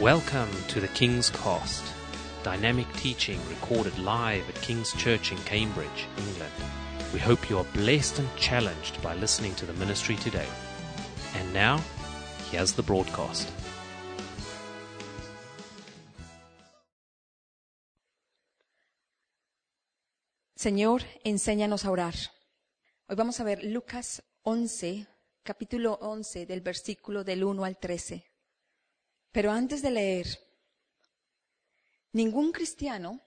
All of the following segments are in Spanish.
Welcome to the King's Cast, dynamic teaching recorded live at King's Church in Cambridge, England. We hope you are blessed and challenged by listening to the ministry today. And now, here's the broadcast. Señor, enséñanos a orar. Hoy vamos a ver Lucas 11, capítulo 11, del versículo del 1 al 13. Pero antes de leer, ningún cristiano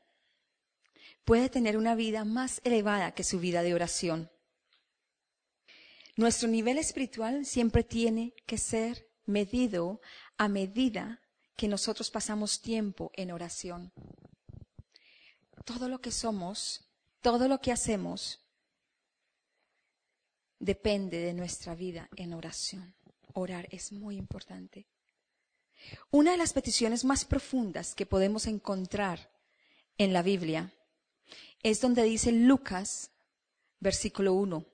puede tener una vida más elevada que su vida de oración. Nuestro nivel espiritual siempre tiene que ser medido a medida que nosotros pasamos tiempo en oración. Todo lo que somos, todo lo que hacemos, depende de nuestra vida en oración. Orar es muy importante. Una de las peticiones más profundas que podemos encontrar en la Biblia es donde dice Lucas, versículo 1,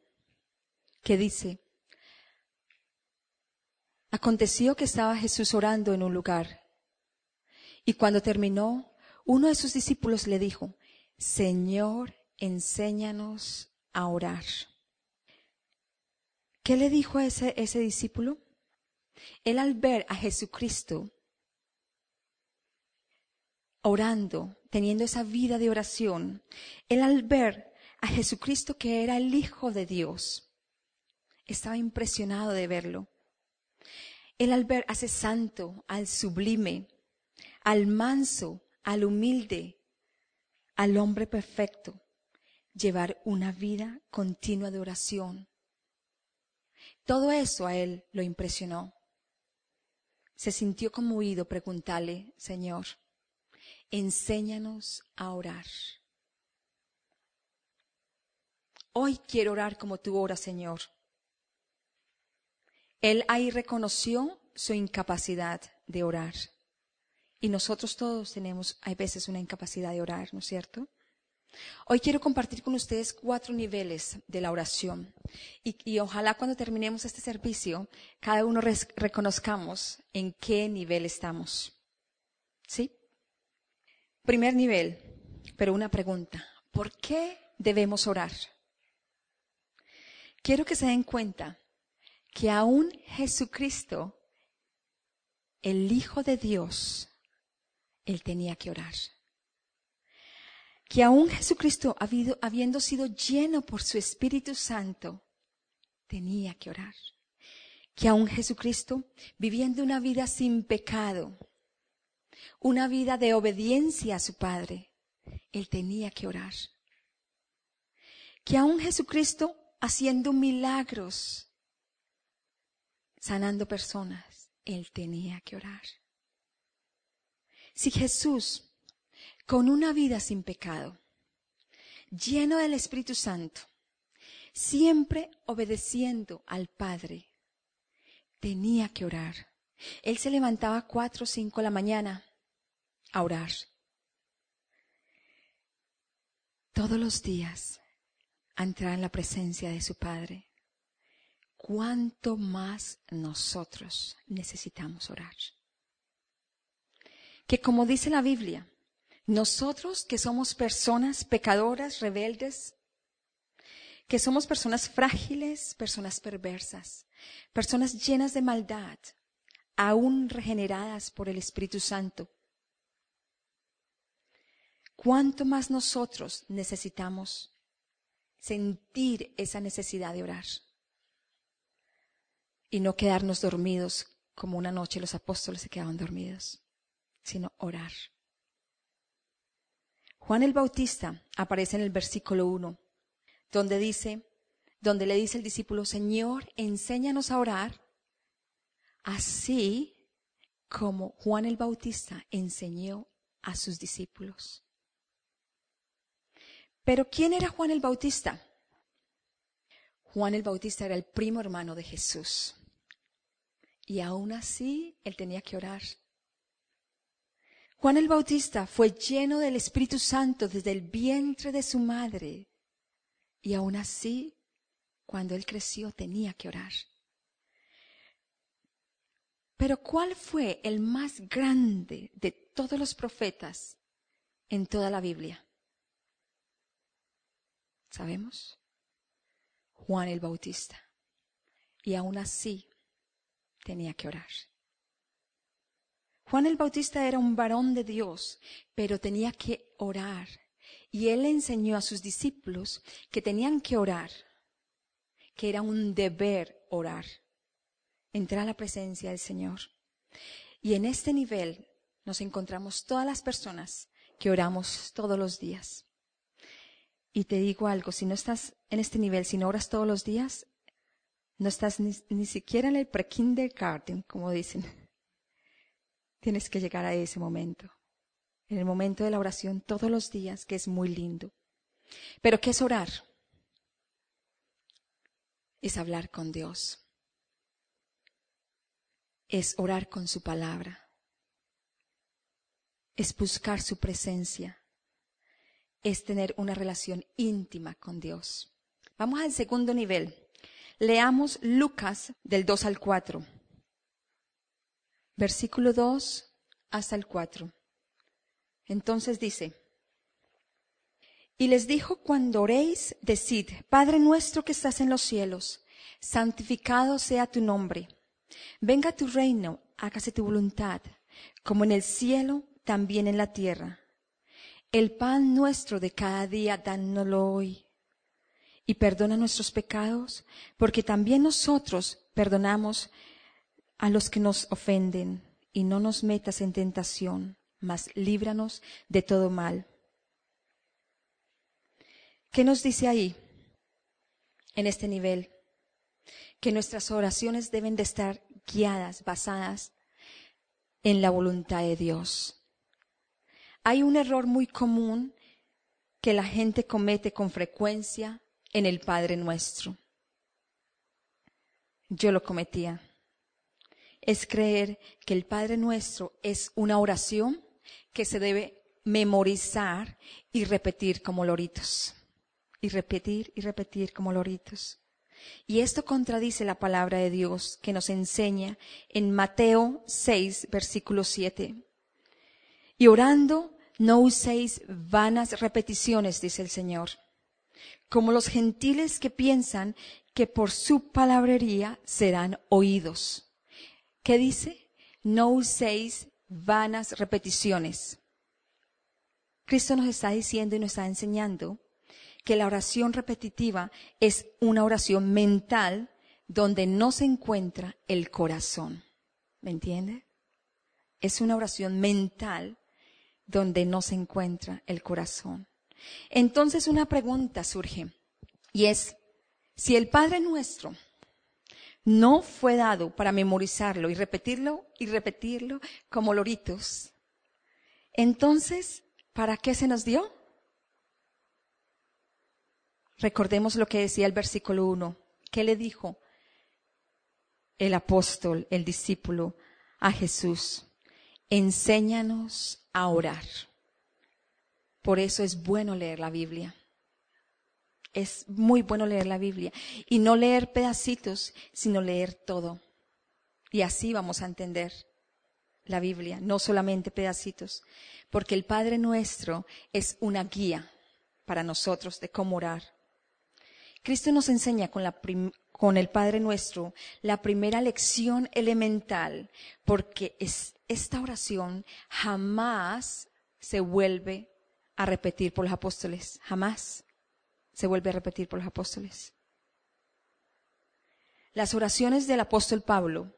que dice, Aconteció que estaba Jesús orando en un lugar y cuando terminó, uno de sus discípulos le dijo, Señor, enséñanos a orar. ¿Qué le dijo a ese, ese discípulo? Él al ver a Jesucristo orando, teniendo esa vida de oración, él al ver a Jesucristo que era el Hijo de Dios, estaba impresionado de verlo. Él al ver a ese santo, al sublime, al manso, al humilde, al hombre perfecto, llevar una vida continua de oración. Todo eso a él lo impresionó. Se sintió conmovido preguntarle, Señor, enséñanos a orar. Hoy quiero orar como tú oras, Señor. Él ahí reconoció su incapacidad de orar. Y nosotros todos tenemos, hay veces, una incapacidad de orar, ¿no es cierto? Hoy quiero compartir con ustedes cuatro niveles de la oración. Y, ojalá cuando terminemos este servicio, cada uno reconozcamos en qué nivel estamos. ¿Sí? Primer nivel, pero una pregunta. ¿Por qué debemos orar? Quiero que se den cuenta que aún Jesucristo, el Hijo de Dios, Él tenía que orar. Que aún Jesucristo, habiendo sido lleno por su Espíritu Santo, tenía que orar. Que aún Jesucristo, viviendo una vida sin pecado, una vida de obediencia a su Padre, Él tenía que orar. Que aún Jesucristo, haciendo milagros, sanando personas, Él tenía que orar. Si Jesús, con una vida sin pecado, lleno del Espíritu Santo, siempre obedeciendo al Padre, tenía que orar. Él se levantaba cuatro o cinco la mañana a orar. Todos los días a entrar en la presencia de su Padre. ¿Cuánto más nosotros necesitamos orar? Que como dice la Biblia, nosotros que somos personas pecadoras, rebeldes, que somos personas frágiles, personas perversas, personas llenas de maldad, aún regeneradas por el Espíritu Santo, ¿cuánto más nosotros necesitamos sentir esa necesidad de orar? Y no quedarnos dormidos como una noche los apóstoles se quedaban dormidos, sino orar. Juan el Bautista aparece en el versículo 1, donde dice, donde le dice el discípulo, Señor, enséñanos a orar, así como Juan el Bautista enseñó a sus discípulos. Pero ¿quién era Juan el Bautista? Juan el Bautista era el primo hermano de Jesús. Y aún así él tenía que orar. Juan el Bautista fue lleno del Espíritu Santo desde el vientre de su madre. Y aún así, cuando él creció, tenía que orar. Pero ¿cuál fue el más grande de todos los profetas en toda la Biblia? ¿Sabemos? Juan el Bautista. Y aún así tenía que orar. Juan el Bautista era un varón de Dios, pero tenía que orar. Y él enseñó a sus discípulos que tenían que orar, que era un deber orar, entrar a la presencia del Señor. Y en este nivel nos encontramos todas las personas que oramos todos los días. Y te digo algo, si no estás en este nivel, si no oras todos los días, no estás ni, ni siquiera en el pre-kindergarten, como dicen. Tienes que llegar a ese momento, en el momento de la oración todos los días, que es muy lindo. Pero ¿qué es orar? Es hablar con Dios. Es orar con su palabra. Es buscar su presencia. Es tener una relación íntima con Dios. Vamos al segundo nivel. Leamos Lucas del 2 al 4 versículo 2 hasta el 4. Entonces dice, y les dijo, cuando oréis, decid, Padre nuestro que estás en los cielos, santificado sea tu nombre. Venga tu reino, hágase tu voluntad, como en el cielo, también en la tierra. El pan nuestro de cada día, dánoslo hoy. Y perdona nuestros pecados, porque también nosotros perdonamos a los que nos ofenden y no nos metas en tentación, mas líbranos de todo mal. ¿Qué nos dice ahí, en este nivel? Que nuestras oraciones deben de estar guiadas, basadas en la voluntad de Dios. Hay un error muy común que la gente comete con frecuencia en el Padre nuestro. Yo lo cometía es creer que el Padre Nuestro es una oración que se debe memorizar y repetir como loritos. Y repetir y repetir como loritos. Y esto contradice la palabra de Dios que nos enseña en Mateo 6, versículo 7. Y orando, no uséis vanas repeticiones, dice el Señor, como los gentiles que piensan que por su palabrería serán oídos. ¿Qué dice? No uséis vanas repeticiones. Cristo nos está diciendo y nos está enseñando que la oración repetitiva es una oración mental donde no se encuentra el corazón. ¿Me entiende? Es una oración mental donde no se encuentra el corazón. Entonces una pregunta surge y es, si el Padre nuestro no fue dado para memorizarlo y repetirlo y repetirlo como loritos. Entonces, ¿para qué se nos dio? Recordemos lo que decía el versículo 1. ¿Qué le dijo el apóstol, el discípulo, a Jesús? Enséñanos a orar. Por eso es bueno leer la Biblia es muy bueno leer la Biblia y no leer pedacitos, sino leer todo. Y así vamos a entender la Biblia, no solamente pedacitos, porque el Padre nuestro es una guía para nosotros de cómo orar. Cristo nos enseña con, la con el Padre nuestro la primera lección elemental, porque es, esta oración jamás se vuelve a repetir por los apóstoles, jamás se vuelve a repetir por los apóstoles. Las oraciones del apóstol Pablo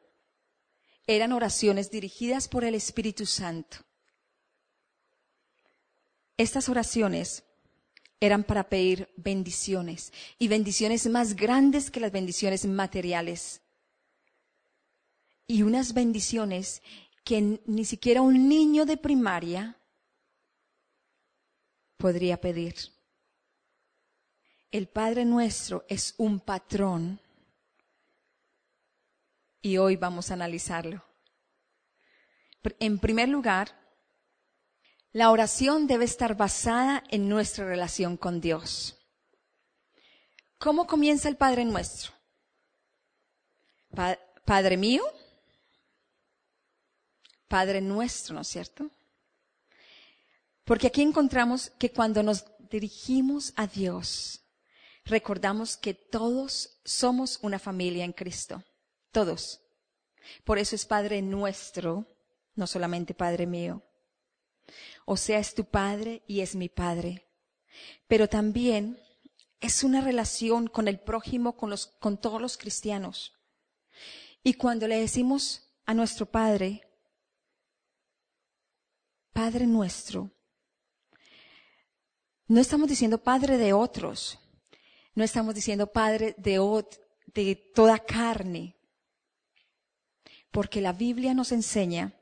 eran oraciones dirigidas por el Espíritu Santo. Estas oraciones eran para pedir bendiciones y bendiciones más grandes que las bendiciones materiales. Y unas bendiciones que ni siquiera un niño de primaria podría pedir. El Padre nuestro es un patrón y hoy vamos a analizarlo. En primer lugar, la oración debe estar basada en nuestra relación con Dios. ¿Cómo comienza el Padre nuestro? Padre mío, Padre nuestro, ¿no es cierto? Porque aquí encontramos que cuando nos dirigimos a Dios, recordamos que todos somos una familia en Cristo. Todos. Por eso es Padre nuestro, no solamente Padre mío. O sea, es tu Padre y es mi Padre. Pero también es una relación con el prójimo, con, los, con todos los cristianos. Y cuando le decimos a nuestro Padre, Padre nuestro, no estamos diciendo Padre de otros, no estamos diciendo Padre de, de toda carne, porque la Biblia nos enseña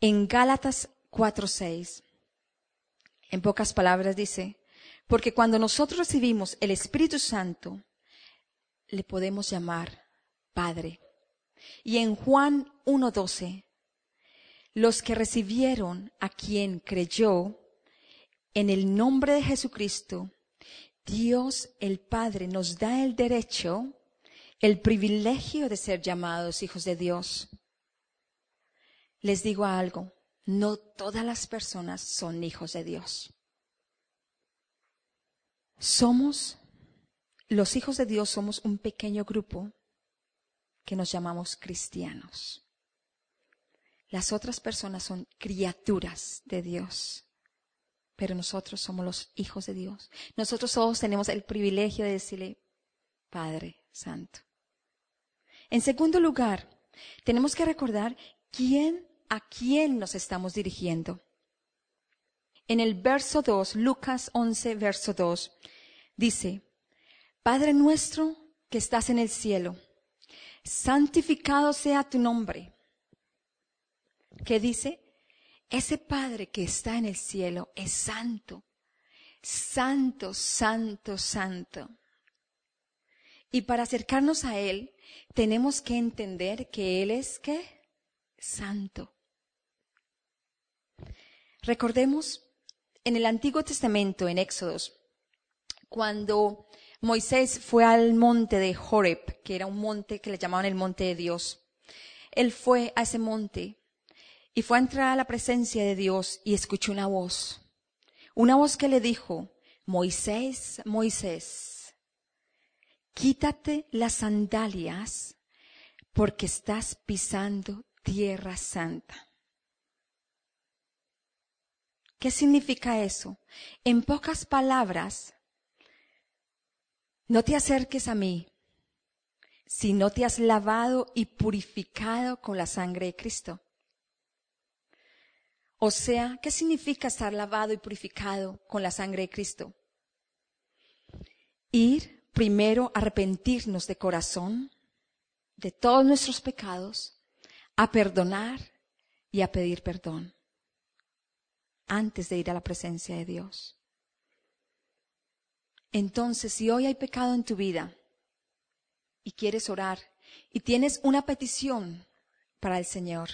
en Gálatas 4:6, en pocas palabras dice, porque cuando nosotros recibimos el Espíritu Santo, le podemos llamar Padre. Y en Juan 1.12, los que recibieron a quien creyó en el nombre de Jesucristo, Dios el Padre nos da el derecho, el privilegio de ser llamados hijos de Dios. Les digo algo, no todas las personas son hijos de Dios. Somos, los hijos de Dios somos un pequeño grupo que nos llamamos cristianos. Las otras personas son criaturas de Dios, pero nosotros somos los hijos de Dios. Nosotros todos tenemos el privilegio de decirle, Padre Santo. En segundo lugar, tenemos que recordar quién, a quién nos estamos dirigiendo en el verso 2, Lucas 11, verso 2, dice, Padre nuestro que estás en el cielo, santificado sea tu nombre. ¿Qué dice? Ese Padre que está en el cielo es santo, santo, santo, santo. Y para acercarnos a Él, tenemos que entender que Él es qué? Santo. Recordemos en el Antiguo Testamento, en Éxodos, cuando Moisés fue al monte de Horeb, que era un monte que le llamaban el monte de Dios, él fue a ese monte y fue a entrar a la presencia de Dios y escuchó una voz, una voz que le dijo, Moisés, Moisés, quítate las sandalias porque estás pisando tierra santa. ¿Qué significa eso? En pocas palabras, no te acerques a mí si no te has lavado y purificado con la sangre de Cristo. O sea, ¿qué significa estar lavado y purificado con la sangre de Cristo? Ir primero a arrepentirnos de corazón de todos nuestros pecados, a perdonar y a pedir perdón antes de ir a la presencia de Dios. Entonces, si hoy hay pecado en tu vida y quieres orar y tienes una petición para el Señor,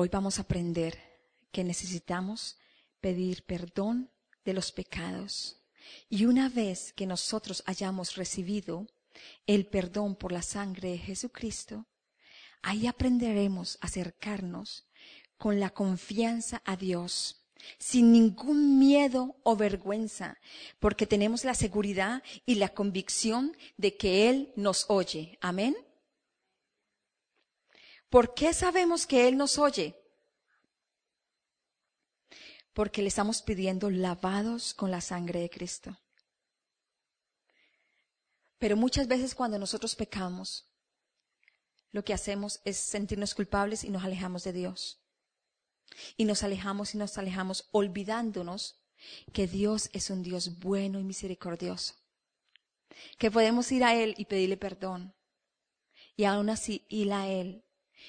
hoy vamos a aprender que necesitamos pedir perdón de los pecados. Y una vez que nosotros hayamos recibido el perdón por la sangre de Jesucristo, ahí aprenderemos a acercarnos con la confianza a Dios, sin ningún miedo o vergüenza, porque tenemos la seguridad y la convicción de que Él nos oye. Amén. ¿Por qué sabemos que Él nos oye? Porque le estamos pidiendo lavados con la sangre de Cristo. Pero muchas veces cuando nosotros pecamos, lo que hacemos es sentirnos culpables y nos alejamos de Dios. Y nos alejamos y nos alejamos olvidándonos que Dios es un Dios bueno y misericordioso. Que podemos ir a Él y pedirle perdón. Y aún así ir a Él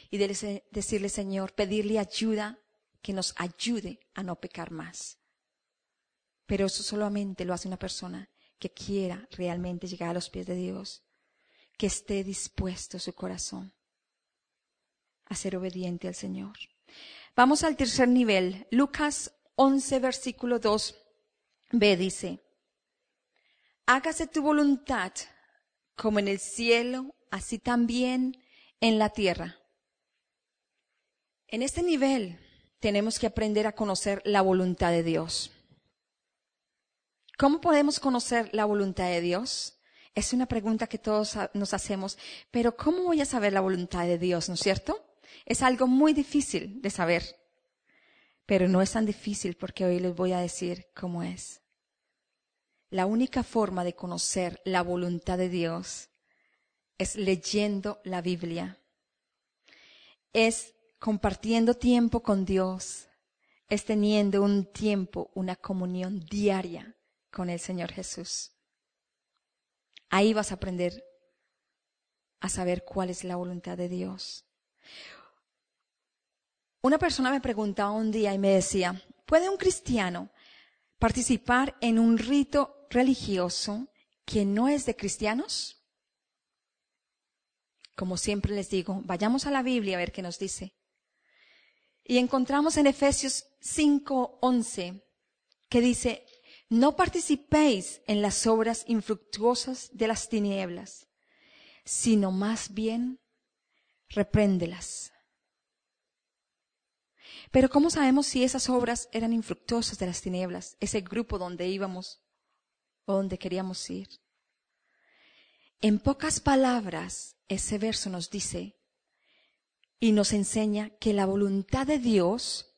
y decirle, Señor, pedirle ayuda que nos ayude a no pecar más. Pero eso solamente lo hace una persona que quiera realmente llegar a los pies de Dios, que esté dispuesto su corazón a ser obediente al Señor. Vamos al tercer nivel. Lucas 11, versículo 2 B dice, hágase tu voluntad como en el cielo, así también en la tierra. En este nivel tenemos que aprender a conocer la voluntad de Dios. ¿Cómo podemos conocer la voluntad de Dios? Es una pregunta que todos nos hacemos, pero ¿cómo voy a saber la voluntad de Dios, no es cierto? Es algo muy difícil de saber, pero no es tan difícil porque hoy les voy a decir cómo es. La única forma de conocer la voluntad de Dios es leyendo la Biblia, es compartiendo tiempo con Dios, es teniendo un tiempo, una comunión diaria con el Señor Jesús. Ahí vas a aprender a saber cuál es la voluntad de Dios. Una persona me preguntaba un día y me decía, ¿puede un cristiano participar en un rito religioso que no es de cristianos? Como siempre les digo, vayamos a la Biblia a ver qué nos dice. Y encontramos en Efesios 5:11 que dice, no participéis en las obras infructuosas de las tinieblas, sino más bien repréndelas. Pero ¿cómo sabemos si esas obras eran infructuosas de las tinieblas, ese grupo donde íbamos o donde queríamos ir? En pocas palabras, ese verso nos dice y nos enseña que la voluntad de Dios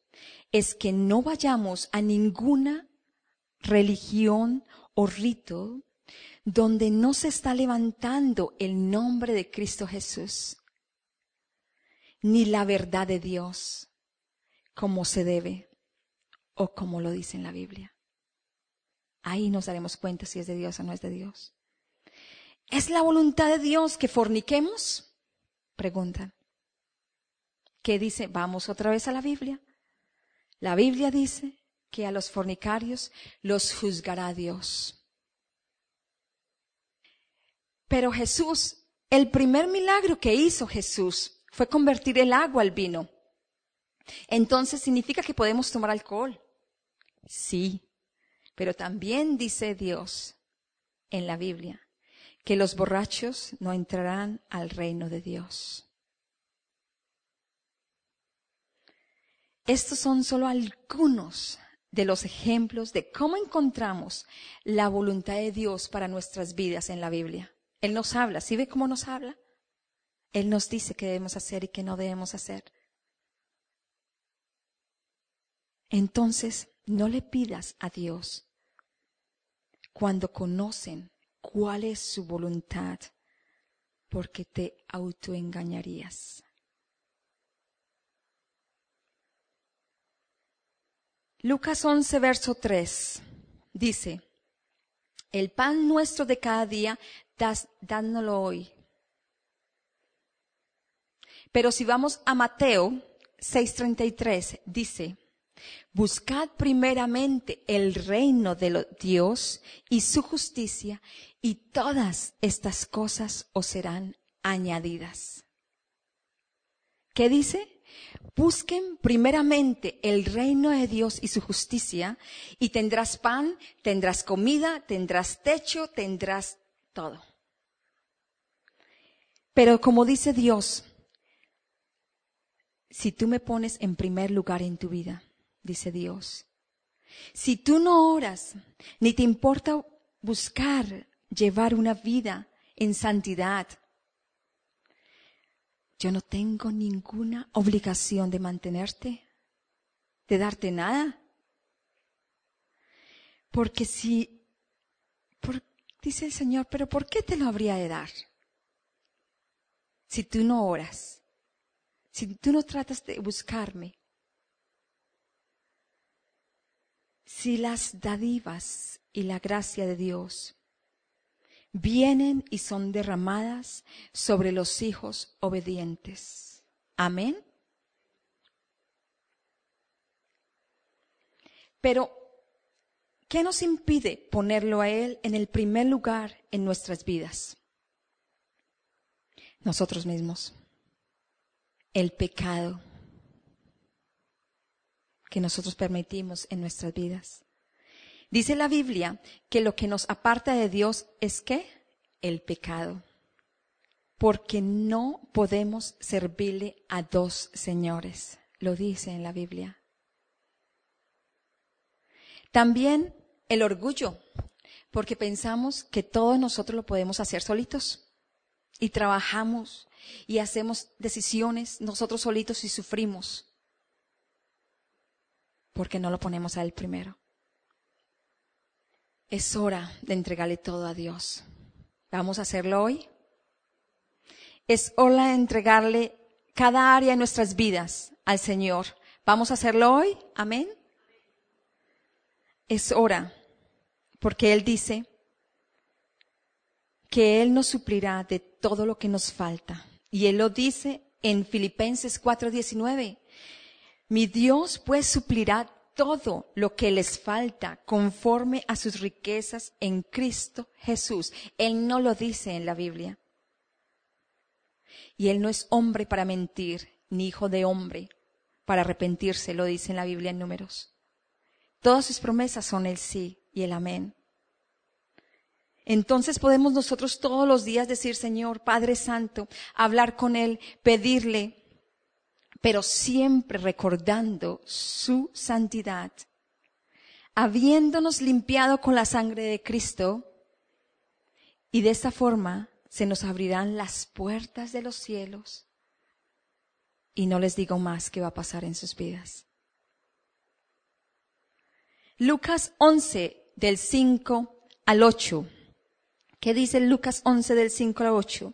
es que no vayamos a ninguna religión o rito donde no se está levantando el nombre de Cristo Jesús, ni la verdad de Dios como se debe o como lo dice en la Biblia. Ahí nos daremos cuenta si es de Dios o no es de Dios. ¿Es la voluntad de Dios que forniquemos? Preguntan. ¿Qué dice? Vamos otra vez a la Biblia. La Biblia dice que a los fornicarios los juzgará Dios. Pero Jesús, el primer milagro que hizo Jesús fue convertir el agua al vino. Entonces, ¿significa que podemos tomar alcohol? Sí, pero también dice Dios en la Biblia que los borrachos no entrarán al reino de Dios. Estos son solo algunos de los ejemplos de cómo encontramos la voluntad de Dios para nuestras vidas en la Biblia. Él nos habla, ¿sí ve cómo nos habla? Él nos dice qué debemos hacer y qué no debemos hacer. Entonces, no le pidas a Dios cuando conocen cuál es su voluntad, porque te autoengañarías. Lucas 11, verso 3 dice, el pan nuestro de cada día, dándolo hoy. Pero si vamos a Mateo 6:33, dice, buscad primeramente el reino de Dios y su justicia, y todas estas cosas os serán añadidas. ¿Qué dice? Busquen primeramente el reino de Dios y su justicia y tendrás pan, tendrás comida, tendrás techo, tendrás todo. Pero como dice Dios, si tú me pones en primer lugar en tu vida, dice Dios, si tú no oras, ni te importa buscar llevar una vida en santidad, yo no tengo ninguna obligación de mantenerte, de darte nada. Porque si, dice el Señor, pero ¿por qué te lo habría de dar? Si tú no oras, si tú no tratas de buscarme, si las dadivas y la gracia de Dios vienen y son derramadas sobre los hijos obedientes. Amén. Pero, ¿qué nos impide ponerlo a Él en el primer lugar en nuestras vidas? Nosotros mismos. El pecado que nosotros permitimos en nuestras vidas. Dice la Biblia que lo que nos aparta de Dios es qué? El pecado. Porque no podemos servirle a dos señores. lo dice en la Biblia. También el orgullo, porque pensamos que todos nosotros lo podemos hacer solitos. Y trabajamos y hacemos decisiones nosotros solitos y sufrimos. Porque no lo ponemos a Él primero. Es hora de entregarle todo a Dios. ¿Vamos a hacerlo hoy? Es hora de entregarle cada área de nuestras vidas al Señor. ¿Vamos a hacerlo hoy? Amén. Es hora, porque Él dice que Él nos suplirá de todo lo que nos falta. Y Él lo dice en Filipenses 4:19. Mi Dios pues suplirá todo lo que les falta conforme a sus riquezas en Cristo Jesús. Él no lo dice en la Biblia. Y Él no es hombre para mentir, ni hijo de hombre para arrepentirse, lo dice en la Biblia en números. Todas sus promesas son el sí y el amén. Entonces podemos nosotros todos los días decir, Señor, Padre Santo, hablar con Él, pedirle, pero siempre recordando su santidad. Habiéndonos limpiado con la sangre de Cristo, y de esta forma se nos abrirán las puertas de los cielos. Y no les digo más qué va a pasar en sus vidas. Lucas 11 del 5 al 8. ¿Qué dice Lucas 11 del 5 al 8?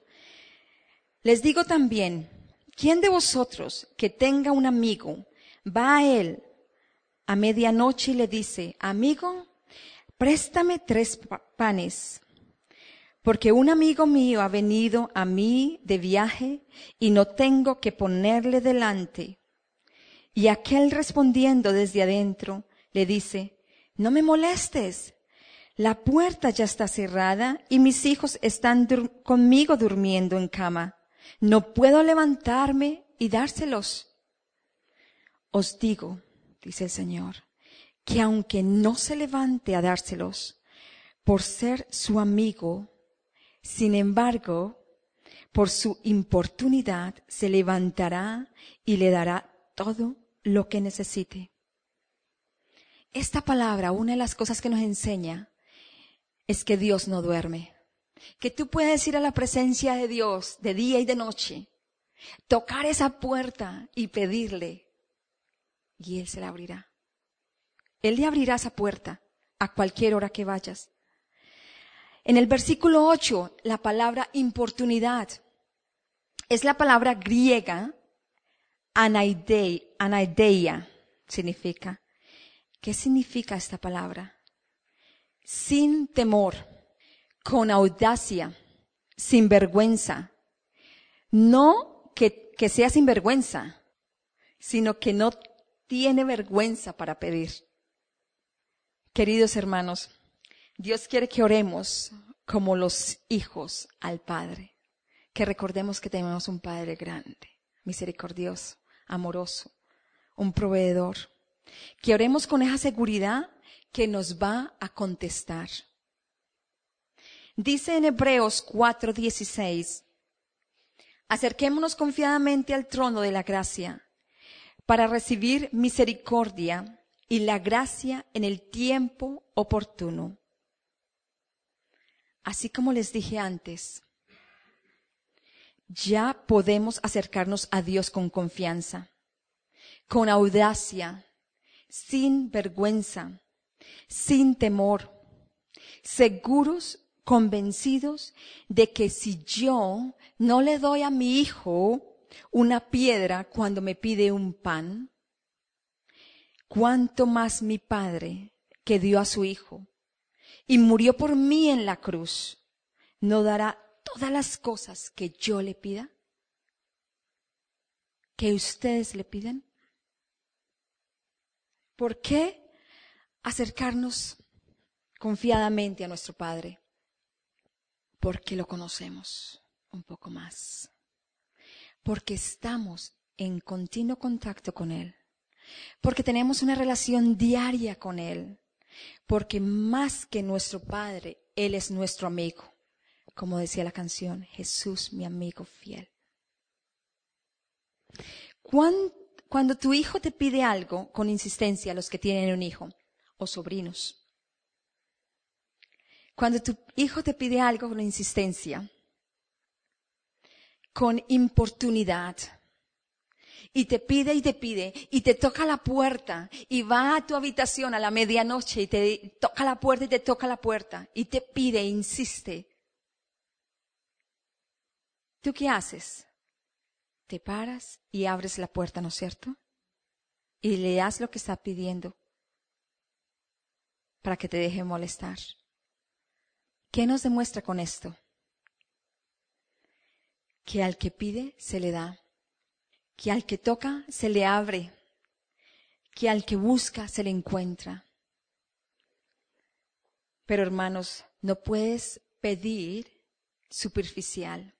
Les digo también, ¿quién de vosotros que tenga un amigo va a él a medianoche y le dice, amigo, préstame tres panes, porque un amigo mío ha venido a mí de viaje y no tengo que ponerle delante? Y aquel respondiendo desde adentro le dice, no me molestes, la puerta ya está cerrada y mis hijos están conmigo durmiendo en cama. No puedo levantarme y dárselos. Os digo, dice el Señor, que aunque no se levante a dárselos por ser su amigo, sin embargo, por su importunidad se levantará y le dará todo lo que necesite. Esta palabra, una de las cosas que nos enseña, es que Dios no duerme. Que tú puedes ir a la presencia de Dios de día y de noche, tocar esa puerta y pedirle, y Él se la abrirá. Él le abrirá esa puerta a cualquier hora que vayas. En el versículo 8, la palabra importunidad es la palabra griega anaideia, significa. ¿Qué significa esta palabra? sin temor, con audacia, sin vergüenza. No que, que sea sin vergüenza, sino que no tiene vergüenza para pedir. Queridos hermanos, Dios quiere que oremos como los hijos al Padre, que recordemos que tenemos un Padre grande, misericordioso, amoroso, un proveedor, que oremos con esa seguridad que nos va a contestar. Dice en Hebreos 4:16, acerquémonos confiadamente al trono de la gracia para recibir misericordia y la gracia en el tiempo oportuno. Así como les dije antes, ya podemos acercarnos a Dios con confianza, con audacia, sin vergüenza, sin temor, seguros, convencidos de que si yo no le doy a mi hijo una piedra cuando me pide un pan, cuánto más mi Padre que dio a su Hijo y murió por mí en la cruz, no dará todas las cosas que yo le pida, que ustedes le piden. ¿Por qué acercarnos confiadamente a nuestro Padre, porque lo conocemos un poco más, porque estamos en continuo contacto con Él, porque tenemos una relación diaria con Él, porque más que nuestro Padre, Él es nuestro amigo, como decía la canción, Jesús mi amigo fiel. cuando tu hijo te pide algo con insistencia, los que tienen un hijo o sobrinos, cuando tu hijo te pide algo con insistencia, con importunidad, y te pide y te pide y te toca la puerta y va a tu habitación a la medianoche y te toca la puerta y te toca la puerta y te pide e insiste. ¿Tú qué haces? Te paras y abres la puerta, ¿no es cierto? Y le das lo que está pidiendo para que te deje molestar. ¿Qué nos demuestra con esto? Que al que pide se le da que al que toca se le abre, que al que busca se le encuentra. Pero hermanos, no puedes pedir superficial.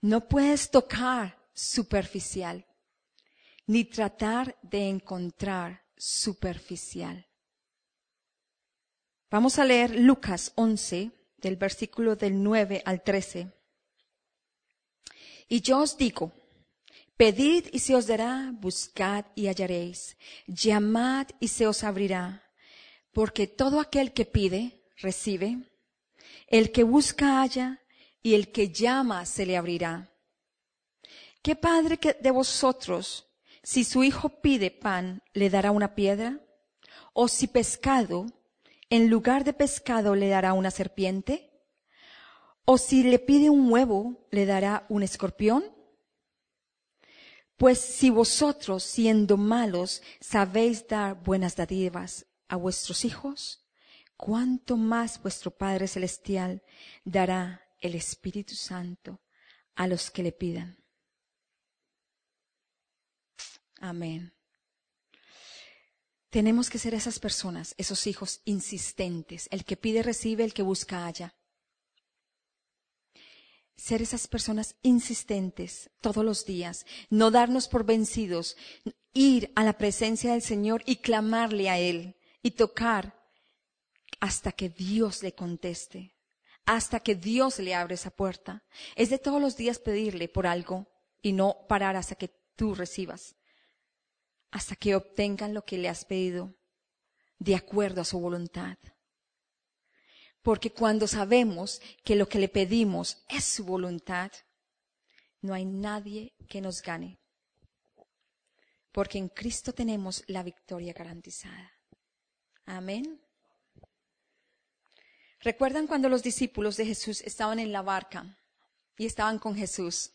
No puedes tocar superficial, ni tratar de encontrar superficial. Vamos a leer Lucas 11, del versículo del 9 al 13. Y yo os digo, Pedid y se os dará, buscad y hallaréis, llamad y se os abrirá, porque todo aquel que pide, recibe, el que busca halla, y el que llama se le abrirá. ¿Qué padre de vosotros, si su hijo pide pan, le dará una piedra? ¿O si pescado, en lugar de pescado le dará una serpiente? ¿O si le pide un huevo, le dará un escorpión? Pues si vosotros, siendo malos, sabéis dar buenas dádivas a vuestros hijos, cuánto más vuestro Padre Celestial dará el Espíritu Santo a los que le pidan. Amén. Tenemos que ser esas personas, esos hijos insistentes. El que pide recibe, el que busca halla ser esas personas insistentes todos los días, no darnos por vencidos, ir a la presencia del Señor y clamarle a Él y tocar hasta que Dios le conteste, hasta que Dios le abre esa puerta. Es de todos los días pedirle por algo y no parar hasta que tú recibas, hasta que obtengan lo que le has pedido de acuerdo a su voluntad. Porque cuando sabemos que lo que le pedimos es su voluntad, no hay nadie que nos gane. Porque en Cristo tenemos la victoria garantizada. Amén. ¿Recuerdan cuando los discípulos de Jesús estaban en la barca y estaban con Jesús?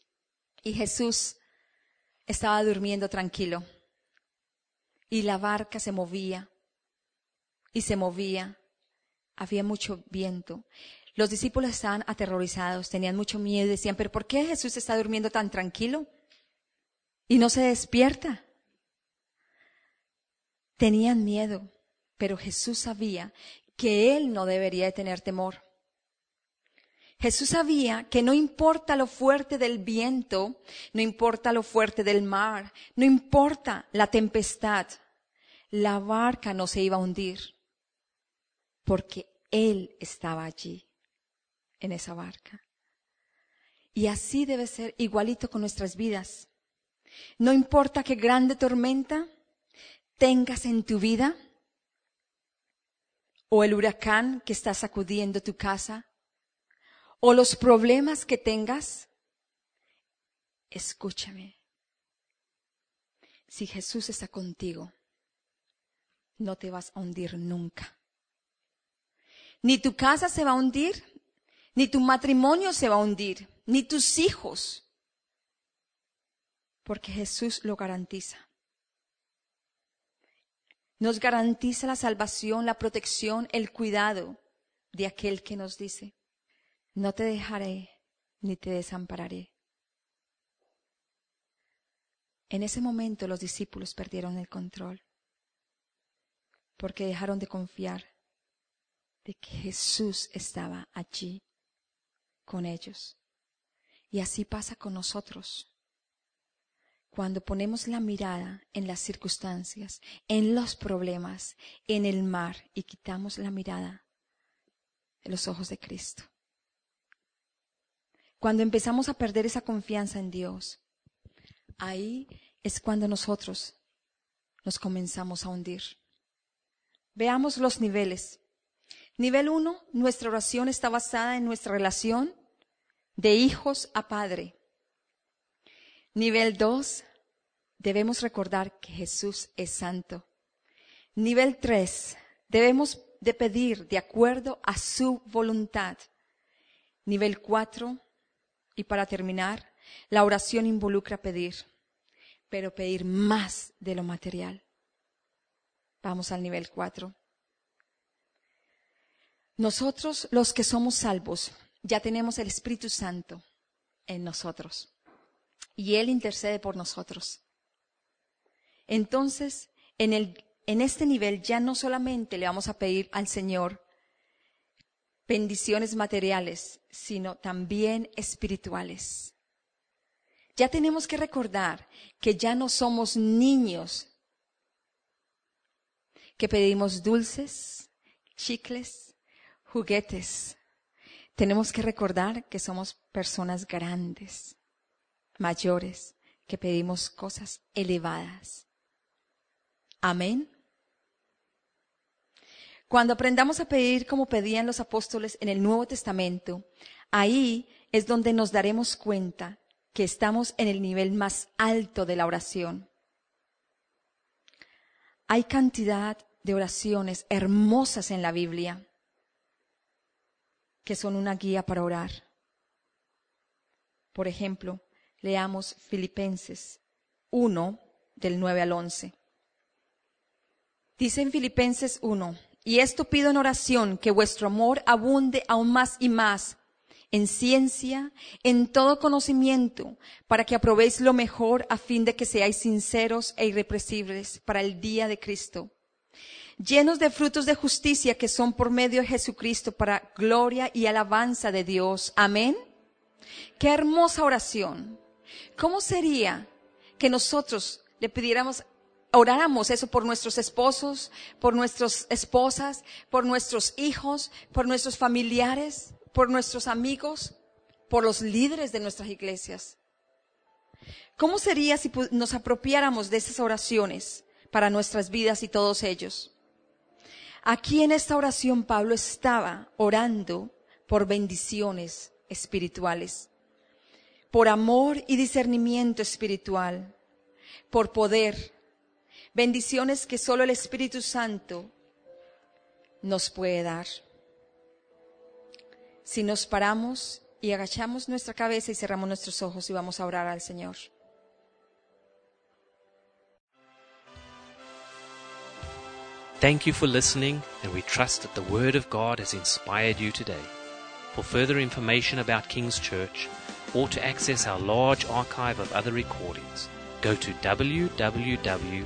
Y Jesús estaba durmiendo tranquilo. Y la barca se movía y se movía había mucho viento. Los discípulos estaban aterrorizados, tenían mucho miedo y decían, pero ¿por qué Jesús está durmiendo tan tranquilo? Y no se despierta. Tenían miedo, pero Jesús sabía que él no debería de tener temor. Jesús sabía que no importa lo fuerte del viento, no importa lo fuerte del mar, no importa la tempestad, la barca no se iba a hundir porque Él estaba allí, en esa barca. Y así debe ser igualito con nuestras vidas. No importa qué grande tormenta tengas en tu vida, o el huracán que está sacudiendo tu casa, o los problemas que tengas, escúchame. Si Jesús está contigo, no te vas a hundir nunca. Ni tu casa se va a hundir, ni tu matrimonio se va a hundir, ni tus hijos, porque Jesús lo garantiza. Nos garantiza la salvación, la protección, el cuidado de aquel que nos dice, no te dejaré ni te desampararé. En ese momento los discípulos perdieron el control porque dejaron de confiar de que Jesús estaba allí con ellos. Y así pasa con nosotros. Cuando ponemos la mirada en las circunstancias, en los problemas, en el mar y quitamos la mirada de los ojos de Cristo. Cuando empezamos a perder esa confianza en Dios, ahí es cuando nosotros nos comenzamos a hundir. Veamos los niveles. Nivel uno, nuestra oración está basada en nuestra relación de hijos a padre. Nivel dos, debemos recordar que Jesús es santo. Nivel tres, debemos de pedir de acuerdo a su voluntad. Nivel cuatro, y para terminar, la oración involucra pedir, pero pedir más de lo material. Vamos al nivel cuatro. Nosotros, los que somos salvos, ya tenemos el Espíritu Santo en nosotros y Él intercede por nosotros. Entonces, en, el, en este nivel ya no solamente le vamos a pedir al Señor bendiciones materiales, sino también espirituales. Ya tenemos que recordar que ya no somos niños que pedimos dulces, chicles, juguetes. Tenemos que recordar que somos personas grandes, mayores, que pedimos cosas elevadas. Amén. Cuando aprendamos a pedir como pedían los apóstoles en el Nuevo Testamento, ahí es donde nos daremos cuenta que estamos en el nivel más alto de la oración. Hay cantidad de oraciones hermosas en la Biblia que son una guía para orar. Por ejemplo, leamos Filipenses 1 del 9 al 11. Dice en Filipenses 1, y esto pido en oración, que vuestro amor abunde aún más y más en ciencia, en todo conocimiento, para que aprobéis lo mejor a fin de que seáis sinceros e irrepresibles para el día de Cristo, llenos de frutos de justicia que son por medio de Jesucristo para gloria y alabanza de Dios. Amén. Qué hermosa oración. ¿Cómo sería que nosotros le pidiéramos oráramos eso por nuestros esposos, por nuestras esposas, por nuestros hijos, por nuestros familiares, por nuestros amigos, por los líderes de nuestras iglesias. ¿Cómo sería si nos apropiáramos de esas oraciones para nuestras vidas y todos ellos? Aquí en esta oración Pablo estaba orando por bendiciones espirituales, por amor y discernimiento espiritual, por poder, bendiciones que solo el Espíritu Santo nos puede dar. Si nos paramos y agachamos nuestra cabeza y cerramos nuestros ojos y vamos a orar al Señor. Thank you for listening, and we trust that the Word of God has inspired you today. For further information about King's Church, or to access our large archive of other recordings, go to www